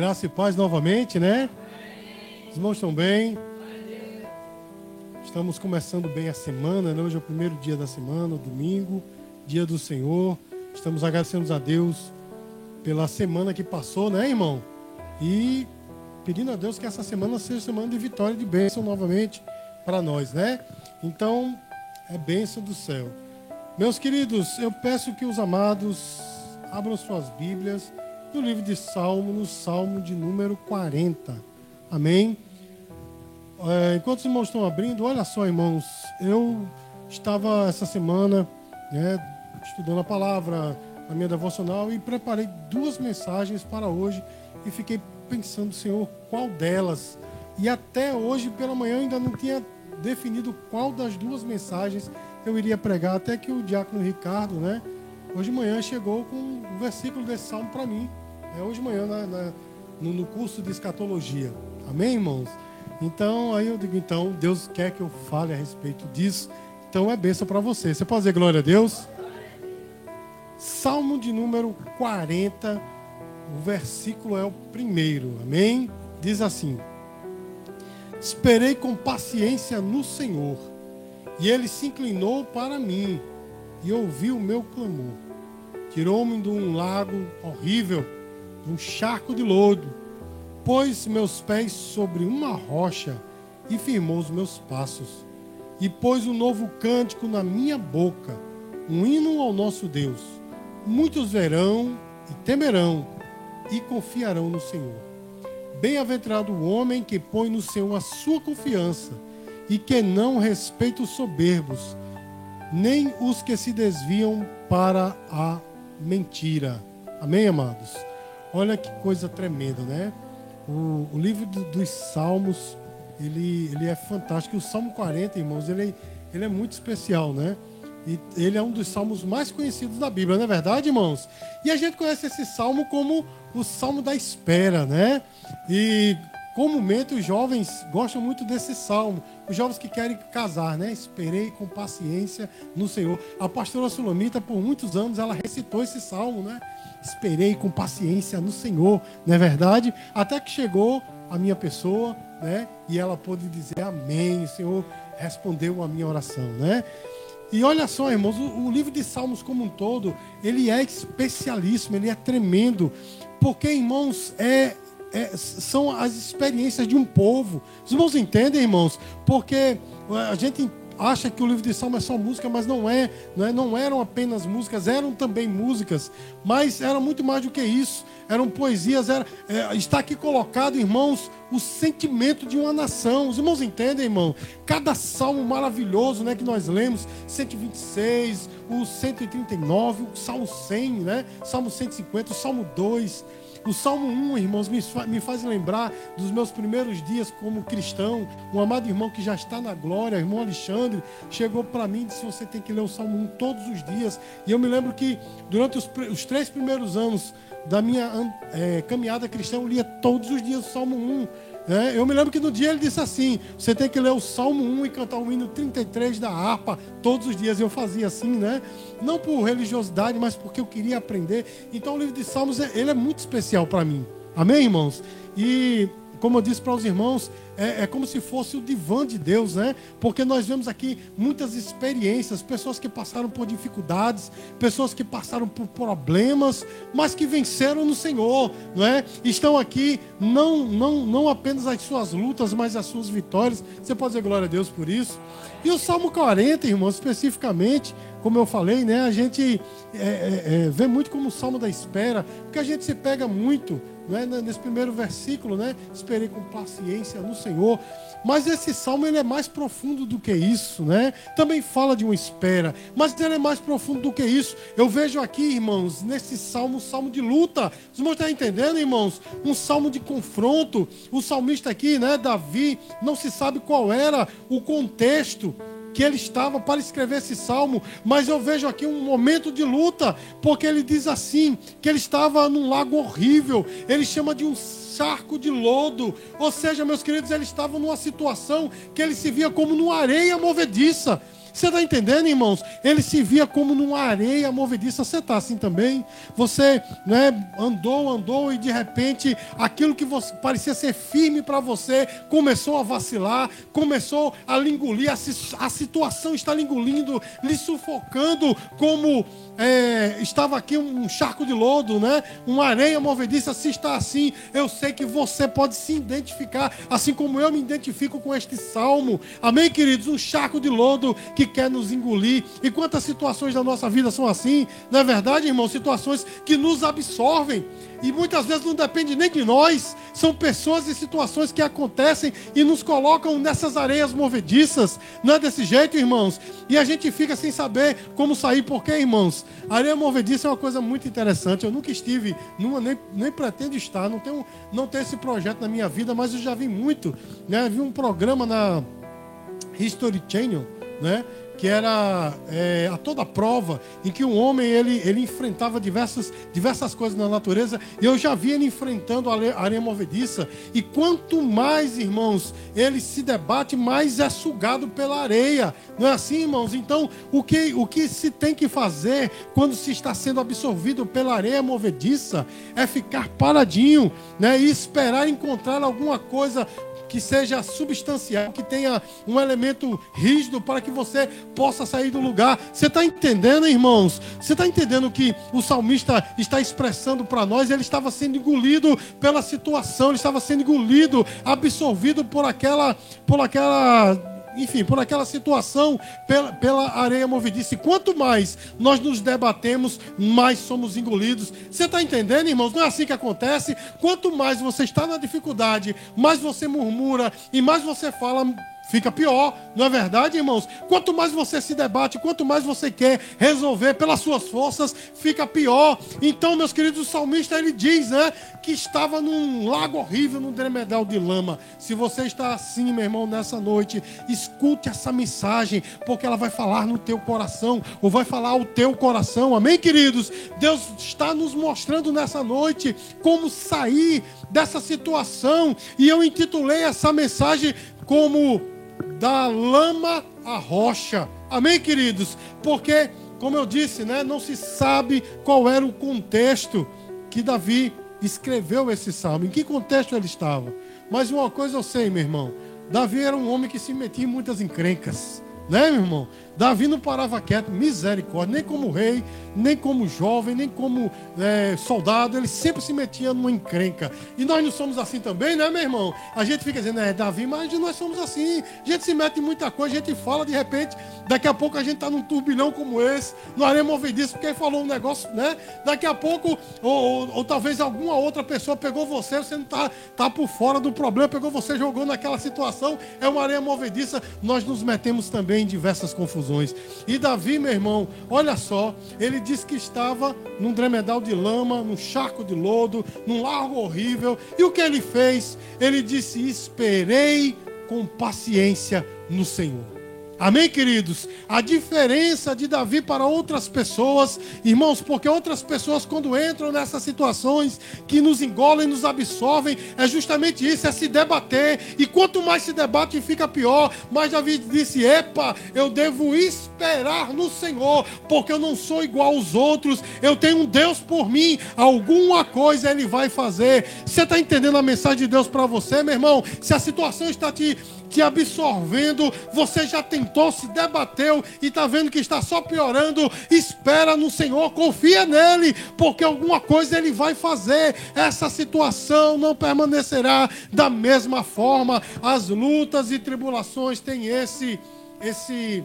Graça e paz novamente, né? Os irmãos estão bem? Estamos começando bem a semana, né? Hoje é o primeiro dia da semana, domingo, dia do Senhor. Estamos agradecendo a Deus pela semana que passou, né, irmão? E pedindo a Deus que essa semana seja semana de vitória e de bênção novamente para nós, né? Então, é bênção do céu. Meus queridos, eu peço que os amados abram suas Bíblias no livro de Salmo, no Salmo de número 40. Amém? É, enquanto os irmãos estão abrindo, olha só, irmãos, eu estava essa semana né, estudando a palavra, a minha devocional, e preparei duas mensagens para hoje e fiquei pensando, Senhor, qual delas? E até hoje, pela manhã, ainda não tinha definido qual das duas mensagens eu iria pregar, até que o diácono Ricardo, né, hoje de manhã chegou com um versículo desse salmo para mim. É hoje de manhã na, na, no, no, curso de escatologia. Amém, irmãos? Então, aí eu digo, então, Deus quer que eu fale a respeito disso. Então é bênção para você. Você pode dizer glória a Deus? Salmo de número 40, o versículo é o primeiro. Amém? Diz assim: Esperei com paciência no Senhor, e ele se inclinou para mim e ouviu o meu clamor. Tirou-me de um lago horrível um charco de lodo, pôs meus pés sobre uma rocha e firmou os meus passos. E pôs um novo cântico na minha boca, um hino ao nosso Deus. Muitos verão e temerão e confiarão no Senhor. Bem-aventurado o homem que põe no Senhor a sua confiança e que não respeita os soberbos, nem os que se desviam para a mentira. Amém, amados? Olha que coisa tremenda, né? O, o livro do, dos Salmos, ele, ele é fantástico. O Salmo 40, irmãos, ele, ele é muito especial, né? E ele é um dos salmos mais conhecidos da Bíblia, não é verdade, irmãos? E a gente conhece esse salmo como o salmo da espera, né? E comumente os jovens gostam muito desse salmo. Os jovens que querem casar, né? Esperei com paciência no Senhor. A pastora Sulamita, por muitos anos, ela recitou esse salmo, né? Esperei com paciência no Senhor, não é verdade? Até que chegou a minha pessoa, né? E ela pôde dizer amém, o Senhor respondeu a minha oração, né? E olha só, irmãos, o, o livro de Salmos como um todo, ele é especialíssimo, ele é tremendo, porque, irmãos, é é, são as experiências de um povo. Os irmãos entendem, irmãos? Porque a gente acha que o livro de Salmo é só música, mas não é, não é, não eram apenas músicas, eram também músicas, mas era muito mais do que isso. Eram poesias, era, é, está aqui colocado, irmãos, o sentimento de uma nação. Os irmãos entendem, irmão? Cada salmo maravilhoso, né, que nós lemos, 126, o 139, o Salmo 100, né? Salmo 150, o Salmo 2, o Salmo 1, irmãos, me faz lembrar dos meus primeiros dias como cristão. Um amado irmão que já está na glória, irmão Alexandre, chegou para mim e disse: Você tem que ler o Salmo 1 todos os dias. E eu me lembro que durante os, os três primeiros anos da minha é, caminhada cristã, eu lia todos os dias o Salmo 1. É, eu me lembro que no dia ele disse assim: você tem que ler o Salmo 1 e cantar o hino 33 da harpa todos os dias. Eu fazia assim, né? Não por religiosidade, mas porque eu queria aprender. Então o livro de Salmos é, ele é muito especial para mim. Amém, irmãos? E como eu disse para os irmãos, é, é, como se fosse o divã de Deus, né? Porque nós vemos aqui muitas experiências, pessoas que passaram por dificuldades, pessoas que passaram por problemas, mas que venceram no Senhor, não é? Estão aqui não, não, não apenas as suas lutas, mas as suas vitórias. Você pode dizer glória a Deus por isso? E o Salmo 40, irmãos, especificamente, como eu falei, né? A gente é, é, é, vê muito como o Salmo da espera, porque a gente se pega muito né, nesse primeiro versículo, né? Esperei com paciência no Senhor. Mas esse salmo ele é mais profundo do que isso, né? Também fala de uma espera, mas ele é mais profundo do que isso. Eu vejo aqui, irmãos, nesse salmo, um salmo de luta. Os irmãos estão entendendo, irmãos? Um salmo de confronto. O salmista aqui, né, Davi, não se sabe qual era o contexto que ele estava para escrever esse salmo, mas eu vejo aqui um momento de luta, porque ele diz assim: que ele estava num lago horrível, ele chama de um charco de lodo, ou seja, meus queridos, ele estava numa situação que ele se via como numa areia movediça. Você está entendendo, irmãos? Ele se via como numa areia movediça. Você está assim também? Você né, andou, andou e de repente aquilo que você, parecia ser firme para você começou a vacilar, começou a engolir, a, a situação está lhe engolindo, lhe sufocando como é, estava aqui um charco de lodo, né? Uma areia movediça. Se está assim, eu sei que você pode se identificar, assim como eu me identifico com este salmo. Amém, queridos? Um charco de lodo que quer nos engolir. E quantas situações da nossa vida são assim? Não é verdade, irmão? Situações que nos absorvem e muitas vezes não depende nem de nós, são pessoas e situações que acontecem e nos colocam nessas areias movediças. Não é desse jeito, irmãos? E a gente fica sem saber como sair, porque, irmãos, a areia movediça é uma coisa muito interessante. Eu nunca estive numa, nem, nem pretendo estar, não tenho, não tenho esse projeto na minha vida, mas eu já vi muito. Né? Vi um programa na History Channel, né? que era é, a toda prova em que um homem ele, ele enfrentava diversas, diversas coisas na natureza e eu já vi ele enfrentando a areia movediça e quanto mais irmãos ele se debate mais é sugado pela areia não é assim irmãos então o que, o que se tem que fazer quando se está sendo absorvido pela areia movediça é ficar paradinho né, e esperar encontrar alguma coisa que seja substancial, que tenha um elemento rígido para que você possa sair do lugar. Você está entendendo, irmãos? Você está entendendo que o salmista está expressando para nós? Ele estava sendo engolido pela situação, ele estava sendo engolido, absorvido por aquela, por aquela enfim, por aquela situação, pela, pela areia movediça. Quanto mais nós nos debatemos, mais somos engolidos. Você está entendendo, irmãos? Não é assim que acontece. Quanto mais você está na dificuldade, mais você murmura e mais você fala fica pior, não é verdade, irmãos? Quanto mais você se debate, quanto mais você quer resolver pelas suas forças, fica pior. Então, meus queridos, o salmista ele diz, né, que estava num lago horrível, num dremedal de lama. Se você está assim, meu irmão, nessa noite, escute essa mensagem, porque ela vai falar no teu coração, ou vai falar ao teu coração. Amém, queridos? Deus está nos mostrando nessa noite como sair dessa situação, e eu intitulei essa mensagem como da lama à rocha. Amém, queridos? Porque, como eu disse, né, não se sabe qual era o contexto que Davi escreveu esse salmo, em que contexto ele estava. Mas uma coisa eu sei, meu irmão: Davi era um homem que se metia em muitas encrencas, né, meu irmão? Davi não parava quieto, misericórdia, nem como rei, nem como jovem, nem como é, soldado, ele sempre se metia numa encrenca. E nós não somos assim também, né, meu irmão? A gente fica dizendo, é Davi, mas nós somos assim. A gente se mete em muita coisa, a gente fala, de repente, daqui a pouco a gente está num turbilhão como esse, no areia movediça, porque falou um negócio, né? Daqui a pouco, ou, ou, ou, talvez alguma outra pessoa pegou você, você não está tá por fora do problema, pegou você, jogou naquela situação, é uma areia movediça, nós nos metemos também em diversas confusões. E Davi, meu irmão, olha só, ele disse que estava num dremedal de lama, num charco de lodo, num largo horrível. E o que ele fez? Ele disse: Esperei com paciência no Senhor. Amém, queridos? A diferença de Davi para outras pessoas, irmãos, porque outras pessoas, quando entram nessas situações que nos engolem, nos absorvem, é justamente isso, é se debater. E quanto mais se debate, fica pior. Mas Davi disse: Epa, eu devo esperar no Senhor, porque eu não sou igual aos outros, eu tenho um Deus por mim, alguma coisa Ele vai fazer. Você está entendendo a mensagem de Deus para você, meu irmão? Se a situação está te te absorvendo, você já tentou, se debateu e está vendo que está só piorando, espera no Senhor, confia nele, porque alguma coisa ele vai fazer. Essa situação não permanecerá da mesma forma. As lutas e tribulações têm esse, esse,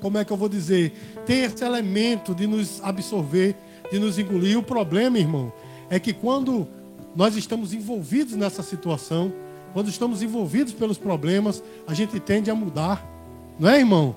como é que eu vou dizer? Tem esse elemento de nos absorver, de nos engolir. O problema, irmão, é que quando nós estamos envolvidos nessa situação, quando estamos envolvidos pelos problemas, a gente tende a mudar. Não é, irmão?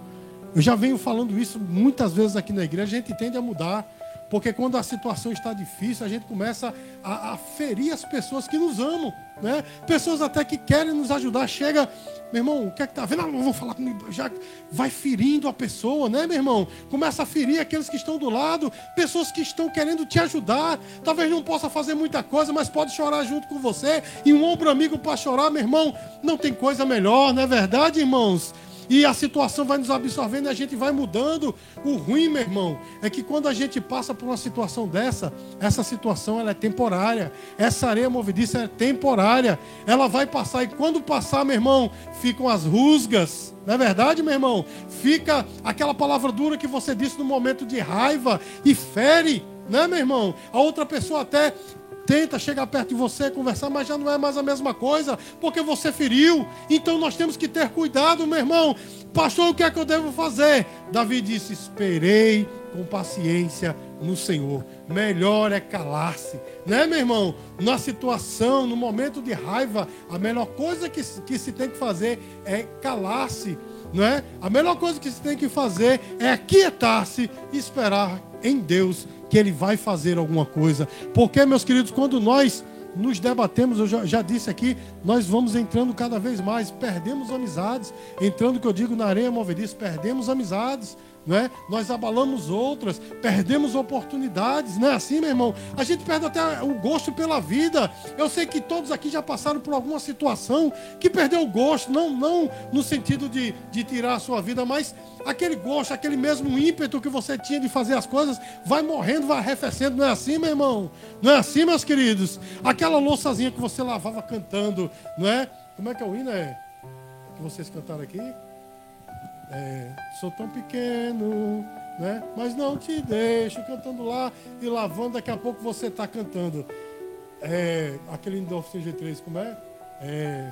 Eu já venho falando isso muitas vezes aqui na igreja, a gente tende a mudar. Porque quando a situação está difícil, a gente começa a, a ferir as pessoas que nos amam. Né? Pessoas até que querem nos ajudar. Chega, meu irmão, o que é que tá vendo? Ah, não vou falar comigo. Já vai ferindo a pessoa, né, meu irmão? Começa a ferir aqueles que estão do lado, pessoas que estão querendo te ajudar. Talvez não possa fazer muita coisa, mas pode chorar junto com você. E um ombro amigo para chorar, meu irmão, não tem coisa melhor, não é verdade, irmãos? E a situação vai nos absorvendo e a gente vai mudando. O ruim, meu irmão, é que quando a gente passa por uma situação dessa, essa situação ela é temporária. Essa areia movediça é temporária. Ela vai passar e quando passar, meu irmão, ficam as rusgas. Não é verdade, meu irmão? Fica aquela palavra dura que você disse no momento de raiva e fere, né, meu irmão? A outra pessoa até tenta chegar perto de você, conversar, mas já não é mais a mesma coisa, porque você feriu. Então nós temos que ter cuidado, meu irmão. Pastor, o que é que eu devo fazer? Davi disse: Esperei com paciência no Senhor. Melhor é calar-se, né, meu irmão? Na situação, no momento de raiva, a melhor coisa que, que se tem que fazer é calar-se, não é? A melhor coisa que se tem que fazer é aquietar-se e esperar em Deus que Ele vai fazer alguma coisa. Porque, meus queridos, quando nós nos debatemos, eu já, já, disse aqui, nós vamos entrando cada vez mais, perdemos amizades, entrando, que eu digo, na areia movediça, perdemos amizades, não é? Nós abalamos outras, perdemos oportunidades, não é assim, meu irmão? A gente perde até o gosto pela vida. Eu sei que todos aqui já passaram por alguma situação que perdeu o gosto, não, não no sentido de, de tirar a sua vida, mas aquele gosto, aquele mesmo ímpeto que você tinha de fazer as coisas, vai morrendo, vai arrefecendo, não é assim, meu irmão? Não é assim, meus queridos? Aquela louçazinha que você lavava cantando, não é? Como é que é o hino, é? Que vocês cantaram aqui? É, sou tão pequeno, né? Mas não te deixo cantando lá e lavando. Daqui a pouco você está cantando. É, aquele do G3, como é? é?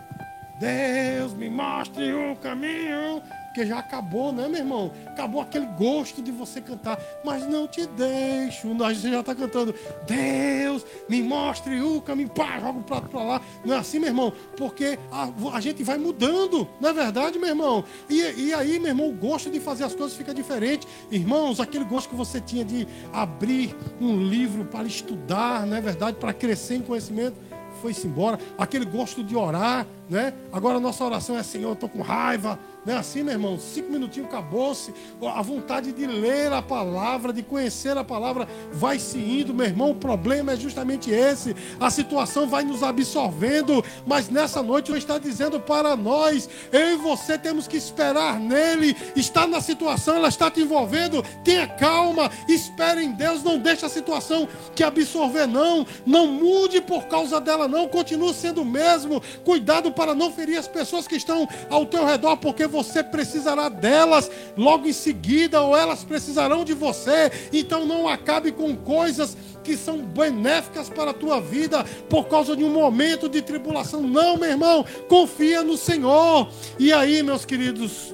Deus me mostre o caminho porque já acabou, né, meu irmão? Acabou aquele gosto de você cantar, mas não te deixo. Gente já está cantando, Deus, me mostre o caminho, pá, joga o prato para lá. Não é assim, meu irmão? Porque a, a, gente vai mudando, não é verdade, meu irmão? E, e aí, meu irmão, o gosto de fazer as coisas fica diferente. Irmãos, aquele gosto que você tinha de abrir um livro para estudar, não é verdade? Para crescer em conhecimento foi-se embora. Aquele gosto de orar, né? Agora a nossa oração é: Senhor, eu estou com raiva, não é assim, meu irmão? Cinco minutinhos acabou-se. A vontade de ler a palavra, de conhecer a palavra, vai se indo, meu irmão. O problema é justamente esse. A situação vai nos absorvendo, mas nessa noite ele está dizendo para nós: eu e você temos que esperar nele. Está na situação, ela está te envolvendo. Tenha calma, espere em Deus. Não deixe a situação te absorver, não. Não mude por causa dela, não. Continue sendo o mesmo. Cuidado para não ferir as pessoas que estão ao teu redor, porque você você precisará delas logo em seguida, ou elas precisarão de você. Então não acabe com coisas que são benéficas para a tua vida por causa de um momento de tribulação. Não, meu irmão, confia no Senhor. E aí, meus queridos,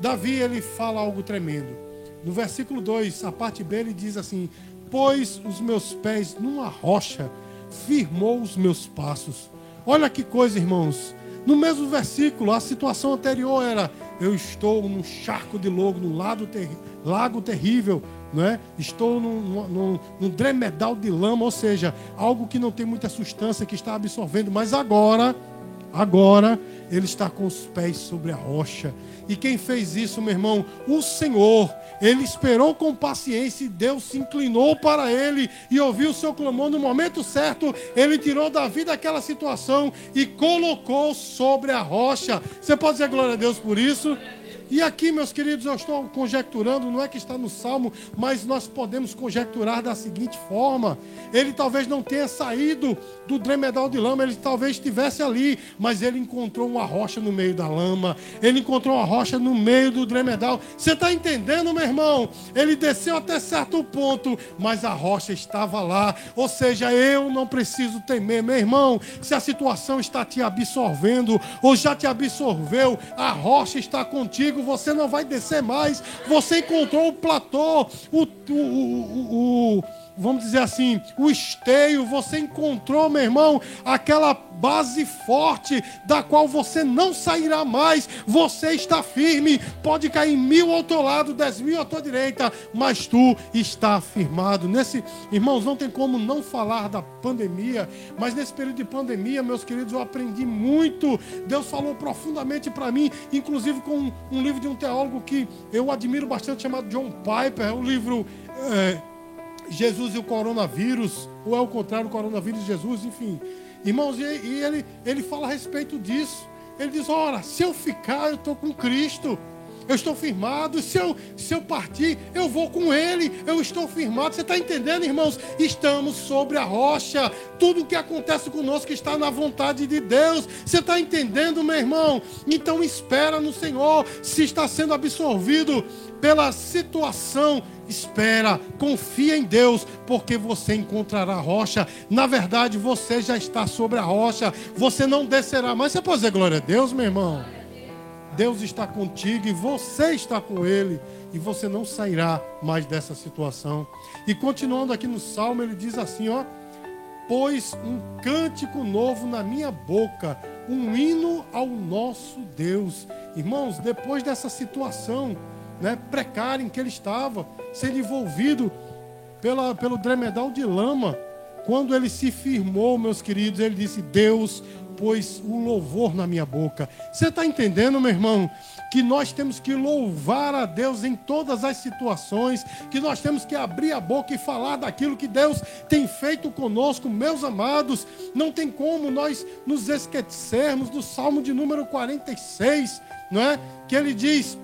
Davi ele fala algo tremendo. No versículo 2, a parte B, ele diz assim: Pôs os meus pés numa rocha, firmou os meus passos. Olha que coisa, irmãos. No mesmo versículo, a situação anterior era: eu estou num charco de logo, num lago, lago terrível, não é? estou num, num, num dremedal de lama, ou seja, algo que não tem muita substância, que está absorvendo, mas agora, agora, ele está com os pés sobre a rocha. E quem fez isso, meu irmão? O Senhor. Ele esperou com paciência e Deus se inclinou para ele e ouviu o seu clamor no momento certo. Ele tirou Davi daquela situação e colocou sobre a rocha. Você pode dizer glória a Deus por isso? E aqui, meus queridos, eu estou conjecturando, não é que está no Salmo, mas nós podemos conjecturar da seguinte forma: ele talvez não tenha saído do dremedal de lama, ele talvez estivesse ali, mas ele encontrou uma rocha no meio da lama, ele encontrou uma rocha no meio do dremedal. Você está entendendo, meu irmão? Ele desceu até certo ponto, mas a rocha estava lá. Ou seja, eu não preciso temer, meu irmão. Se a situação está te absorvendo ou já te absorveu, a rocha está contigo você não vai descer mais. Você encontrou o platô, o, o, o, o vamos dizer assim, o esteio, você encontrou, meu irmão, aquela base forte da qual você não sairá mais. Você está firme, pode cair mil ao teu lado, dez mil à tua direita, mas tu está firmado. Nesse, irmãos, não tem como não falar da pandemia, mas nesse período de pandemia, meus queridos, eu aprendi muito. Deus falou profundamente para mim, inclusive com um, livro de um teólogo que eu admiro bastante, chamado John Piper, é um livro. É, Jesus e o coronavírus, ou é o contrário, o coronavírus e Jesus, enfim. Irmãos, e, ele, ele fala a respeito disso. ele diz: Ora, se eu ficar, eu estou com Cristo. Eu estou firmado. Se eu, se eu partir, eu vou com Ele. Eu estou firmado. Você está entendendo, irmãos? Estamos sobre a rocha. Tudo o que acontece conosco está na vontade de Deus. Você está entendendo, meu irmão? Então espera no Senhor. Se está sendo absorvido pela situação, espera, confia em Deus, porque você encontrará a rocha. Na verdade, você já está sobre a rocha, você não descerá. Mas você pode dizer glória a Deus, meu irmão? Deus está contigo e você está com Ele, e você não sairá mais dessa situação. E continuando aqui no salmo, ele diz assim: ó, pois um cântico novo na minha boca, um hino ao nosso Deus. Irmãos, depois dessa situação, né, precária em que ele estava, sendo envolvido pela, pelo dremedal de lama. Quando ele se firmou, meus queridos, ele disse: Deus pôs o louvor na minha boca. Você está entendendo, meu irmão? Que nós temos que louvar a Deus em todas as situações, que nós temos que abrir a boca e falar daquilo que Deus tem feito conosco, meus amados. Não tem como nós nos esquecermos do Salmo de número 46, não é? Que ele diz: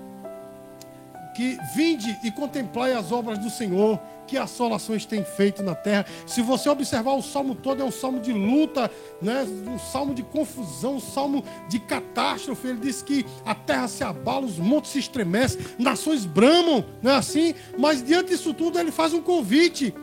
que vinde e contemplai as obras do Senhor, que assolações tem feito na terra. Se você observar o salmo todo, é um salmo de luta, né? um salmo de confusão, um salmo de catástrofe. Ele diz que a terra se abala, os montes se estremecem, nações bramam, não é assim? Mas diante disso tudo, ele faz um convite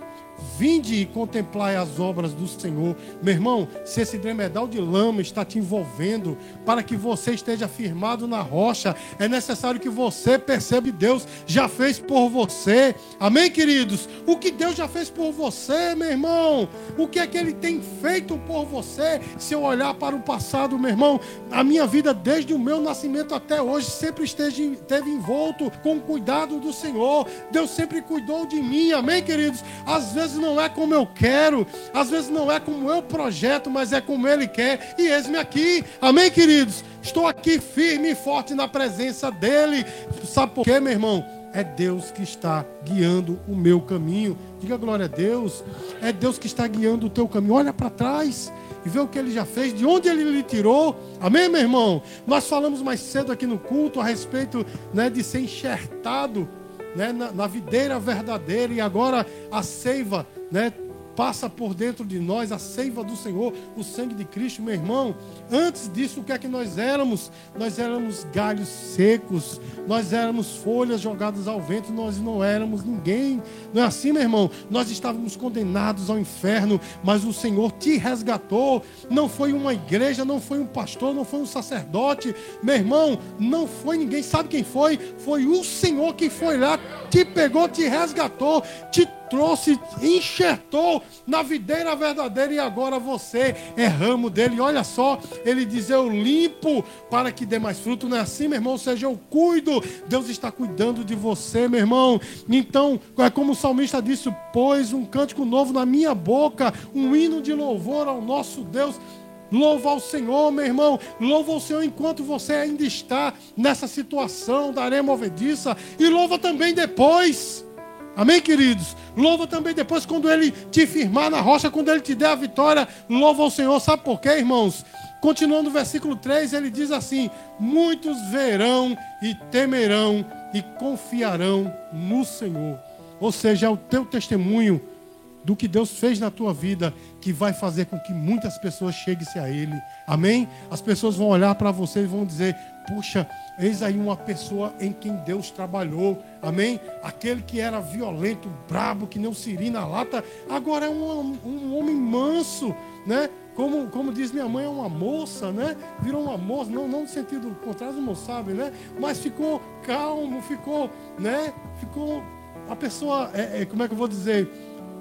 Vinde e contemplai as obras do Senhor. Meu irmão, se esse dremedal de lama está te envolvendo, para que você esteja firmado na rocha, é necessário que você perceba que Deus já fez por você. Amém, queridos? O que Deus já fez por você, meu irmão? O que é que Ele tem feito por você? Se eu olhar para o passado, meu irmão, a minha vida desde o meu nascimento até hoje sempre esteve, esteve envolto com o cuidado do Senhor. Deus sempre cuidou de mim. Amém, queridos? Às vezes vezes não é como eu quero, às vezes não é como eu projeto, mas é como Ele quer. E eis-me aqui. Amém, queridos? Estou aqui firme e forte na presença dEle. Sabe por quê, meu irmão? É Deus que está guiando o meu caminho. Diga glória a Deus. É Deus que está guiando o teu caminho. Olha para trás e vê o que ele já fez, de onde ele lhe tirou. Amém, meu irmão? Nós falamos mais cedo aqui no culto a respeito né, de ser enxertado né, na, na videira verdadeira e agora a seiva né, passa por dentro de nós a seiva do Senhor, o sangue de Cristo, meu irmão. Antes disso, o que é que nós éramos? Nós éramos galhos secos, nós éramos folhas jogadas ao vento, nós não éramos ninguém. Não é assim, meu irmão? Nós estávamos condenados ao inferno, mas o Senhor te resgatou. Não foi uma igreja, não foi um pastor, não foi um sacerdote. Meu irmão, não foi ninguém. Sabe quem foi? Foi o Senhor que foi lá, te pegou, te resgatou, te trouxe, enxertou na videira verdadeira e agora você é ramo dele. Olha só, ele diz: Eu limpo para que dê mais fruto. Não é assim, meu irmão? Ou seja, eu cuido. Deus está cuidando de você, meu irmão. Então, é como o salmista disse: Pôs um cântico novo na minha boca, um hino de louvor ao nosso Deus. Louva ao Senhor, meu irmão. Louva ao Senhor enquanto você ainda está nessa situação da areia movediça. E louva também depois. Amém, queridos? Louva também depois quando ele te firmar na rocha, quando ele te der a vitória. Louva ao Senhor. Sabe por quê, irmãos? Continuando o versículo 3, ele diz assim: Muitos verão e temerão e confiarão no Senhor. Ou seja, é o teu testemunho do que Deus fez na tua vida que vai fazer com que muitas pessoas cheguem-se a Ele. Amém? As pessoas vão olhar para você e vão dizer: Puxa, Eis aí uma pessoa em quem Deus trabalhou. Amém? Aquele que era violento, brabo, que não siri na lata, agora é um, um homem manso, né? Como, como diz minha mãe, é uma moça, né? Virou uma moça, não, não no sentido contrário, não sabe, né? Mas ficou calmo, ficou, né? Ficou uma pessoa, é, é, como é que eu vou dizer?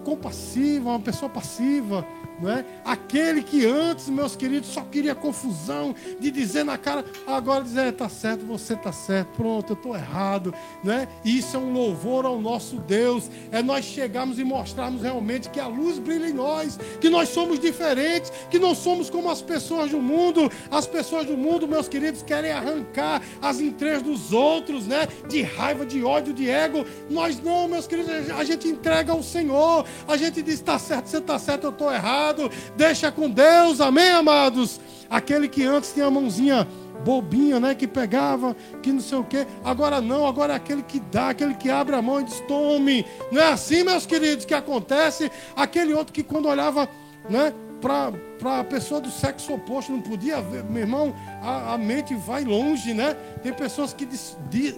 Compassiva, uma pessoa passiva, não é? Aquele que antes, meus queridos, só queria confusão, de dizer na cara, agora dizer, está certo, você está certo, pronto, eu estou errado, não é? Isso é um louvor ao nosso Deus, é nós chegarmos e mostrarmos realmente que a luz brilha em nós, que nós somos diferentes, que não somos como as pessoas do mundo. As pessoas do mundo, meus queridos, querem arrancar as entranhas dos outros, né? De raiva, de ódio, de ego. Nós não, meus queridos, a gente entrega ao Senhor, a gente diz, está certo, você está certo, eu estou errado deixa com Deus, amém, amados? Aquele que antes tinha a mãozinha bobinha, né? Que pegava, que não sei o quê. Agora não, agora é aquele que dá, aquele que abre a mão e diz: tome. Não é assim, meus queridos, que acontece? Aquele outro que quando olhava, né? Para a pessoa do sexo oposto, não podia ver, meu irmão, a, a mente vai longe, né? Tem pessoas que di,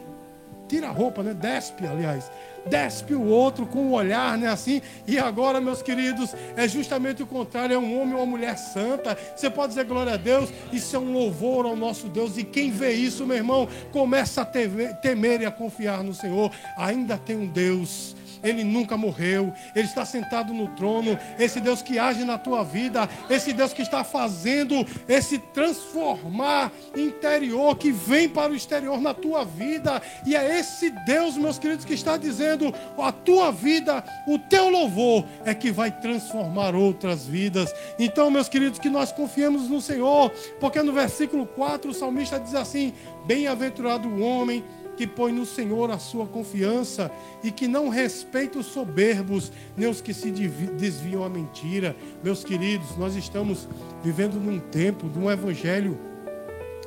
tira a roupa, né? Despe, aliás despe o outro com o olhar, né? Assim. E agora, meus queridos, é justamente o contrário: é um homem ou uma mulher santa. Você pode dizer glória a Deus, isso é um louvor ao nosso Deus. E quem vê isso, meu irmão, começa a temer e a confiar no Senhor. Ainda tem um Deus ele nunca morreu, Ele está sentado no trono. Esse Deus que age na tua vida, esse Deus que está fazendo esse transformar interior que vem para o exterior na tua vida. E é esse Deus, meus queridos, que está dizendo: a tua vida, o teu louvor é que vai transformar outras vidas. Então, meus queridos, que nós confiemos no Senhor, porque no versículo 4 o salmista diz assim: Bem-aventurado o homem que põe no Senhor a sua confiança e que não respeita os soberbos, nem os que se desviam à mentira. Meus queridos, nós estamos vivendo num tempo de um evangelho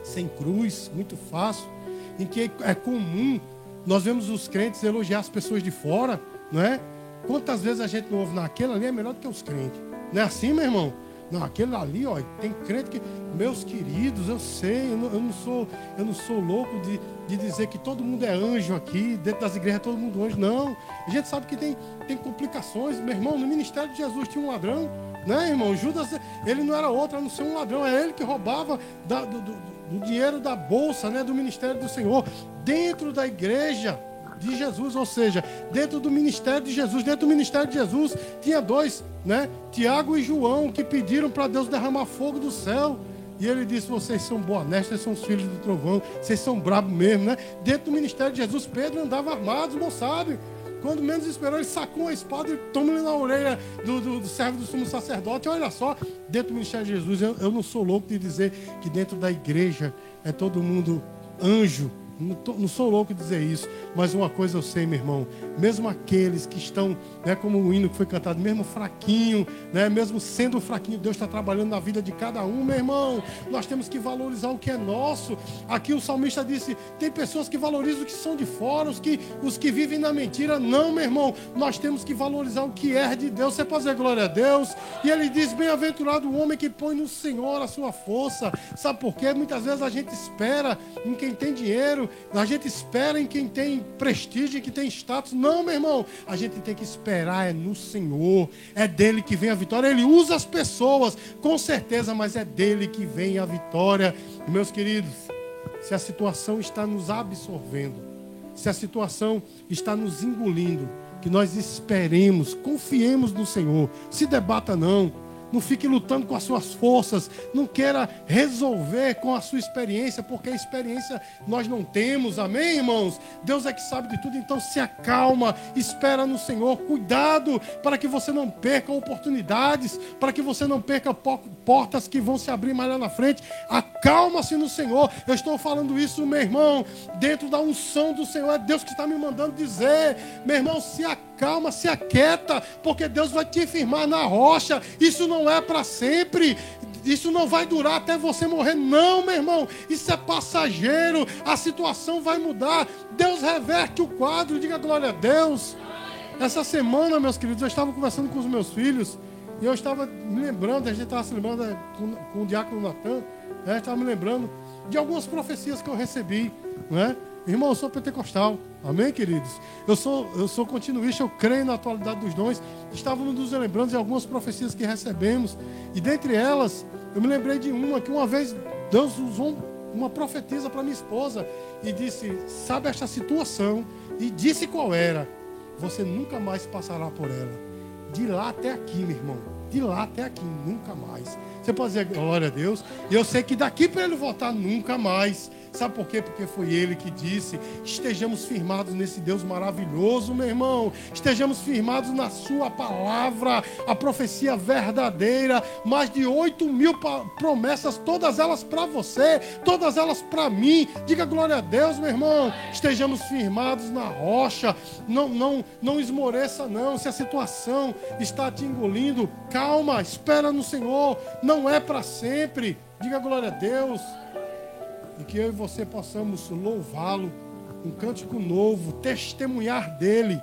sem cruz, muito fácil, em que é comum nós vemos os crentes elogiar as pessoas de fora, não é? Quantas vezes a gente não ouve naquele ali é melhor do que os crentes. Não é assim, meu irmão? Não, aquele ali, ó, tem crente que. Meus queridos, eu sei, eu não, eu não sou, eu não sou louco de, de dizer que todo mundo é anjo aqui, dentro das igrejas todo mundo anjo. Não. A gente sabe que tem, tem complicações. Meu irmão, no ministério de Jesus tinha um ladrão, né, irmão? Judas, ele não era outro, a não ser um ladrão. É ele que roubava da, do, do, do dinheiro da bolsa, né, do ministério do Senhor, dentro da igreja de Jesus, ou seja, dentro do ministério de Jesus, dentro do ministério de Jesus, tinha dois, né? Tiago e João, que pediram para Deus derramar fogo do céu. E ele disse: Vocês são boanestos, vocês são os filhos do trovão, vocês são bravos mesmo, né? Dentro do ministério de Jesus, Pedro andava armado, não sabe? Quando menos esperou, ele sacou a espada e tomou na orelha do, do, do, servo do sumo sacerdote. Olha só, dentro do ministério de Jesus, eu, eu não sou louco de dizer que dentro da igreja é todo mundo anjo, não, sou louco dizer isso, mas uma coisa eu sei, meu irmão. Mesmo aqueles que estão, né, como o hino que foi cantado, mesmo fraquinho, né, mesmo sendo fraquinho, Deus está trabalhando na vida de cada um, meu irmão. Nós temos que valorizar o que é nosso. Aqui o salmista disse: tem pessoas que valorizam o que são de fora, os que, os que vivem na mentira. Não, meu irmão. Nós temos que valorizar o que é de Deus. Você pode dizer glória a Deus. E ele diz: bem-aventurado o homem que põe no Senhor a sua força. Sabe por quê? Muitas vezes a gente espera em quem tem dinheiro, a gente espera em quem tem prestígio, em quem tem status. Não, meu irmão. A gente tem que esperar é no Senhor. É dele que vem a vitória. Ele usa as pessoas, com certeza, mas é dele que vem a vitória. Meus queridos, se a situação está nos absorvendo, se a situação está nos engolindo, que nós esperemos, confiemos no Senhor. Se debata não não fique lutando com as suas forças, não queira resolver com a sua experiência, porque a experiência nós não temos, amém, irmãos? Deus é que sabe de tudo, então se acalma, espera no Senhor, cuidado para que você não perca oportunidades, para que você não perca portas que vão se abrir mais lá na frente. Acalma-se no Senhor. Eu estou falando isso, meu irmão, dentro da unção do Senhor, é Deus que está me mandando dizer, meu irmão, se acalma, se aquieta, porque Deus vai te firmar na rocha. Isso não é para sempre. Isso não vai durar até você morrer, não, meu irmão. Isso é passageiro. A situação vai mudar. Deus reverte o quadro. Diga glória a Deus. Essa semana, meus queridos, eu estava conversando com os meus filhos. E eu estava me lembrando, a gente estava se lembrando é, com, com o diácono Natan, né, estava me lembrando de algumas profecias que eu recebi. Né? Irmão, eu sou pentecostal. Amém, queridos? Eu sou, eu sou continuista, eu creio na atualidade dos dons. Estávamos nos lembrando de algumas profecias que recebemos. E dentre elas, eu me lembrei de uma que uma vez Deus usou uma profetisa para minha esposa e disse: Sabe esta situação? E disse qual era. Você nunca mais passará por ela. De lá até aqui, meu irmão. De lá até aqui, nunca mais. Você pode dizer glória a Deus. E eu sei que daqui para ele voltar, nunca mais. Sabe por quê? Porque foi ele que disse: estejamos firmados nesse Deus maravilhoso, meu irmão. Estejamos firmados na Sua palavra, a profecia verdadeira. Mais de 8 mil promessas, todas elas para você, todas elas para mim. Diga glória a Deus, meu irmão. Estejamos firmados na rocha. Não, não, não esmoreça, não. Se a situação está te engolindo, calma, espera no Senhor. Não é para sempre. Diga glória a Deus. E que eu e você possamos louvá-lo, um cântico novo, testemunhar dele.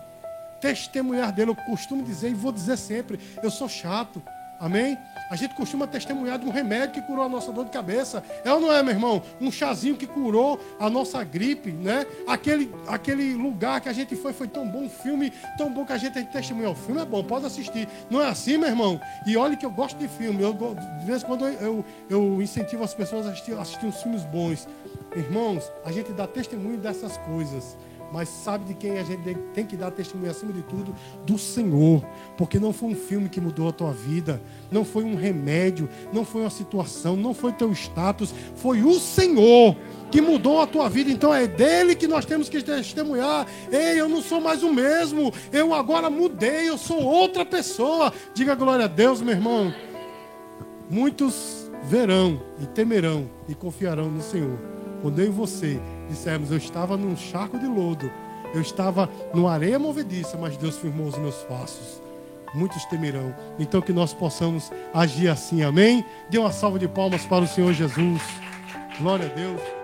Testemunhar dele, eu costumo dizer e vou dizer sempre: eu sou chato. Amém? A gente costuma testemunhar de um remédio que curou a nossa dor de cabeça. É ou não é, meu irmão? Um chazinho que curou a nossa gripe, né? Aquele, aquele lugar que a gente foi, foi tão bom, um filme tão bom que a gente testemunhou. O filme é bom, pode assistir. Não é assim, meu irmão? E olha que eu gosto de filme. Eu, de vez em quando eu, eu, incentivo as pessoas a assistir, assistir uns filmes bons. Irmãos, a gente dá testemunho dessas coisas mas sabe de quem a gente tem que dar testemunho acima de tudo? Do Senhor. Porque não foi um filme que mudou a tua vida, não foi um remédio, não foi uma situação, não foi teu status, foi o Senhor que mudou a tua vida. Então é dele que nós temos que testemunhar. Ei, eu não sou mais o mesmo, eu agora mudei, eu sou outra pessoa. Diga glória a Deus, meu irmão. Muitos verão e temerão e confiarão no Senhor. Quando eu e você dissermos, eu estava num charco de lodo, eu estava numa areia movediça, mas Deus firmou os meus passos. Muitos temerão. Então que nós possamos agir assim, amém? Dê uma salva de palmas para o Senhor Jesus. Glória a Deus.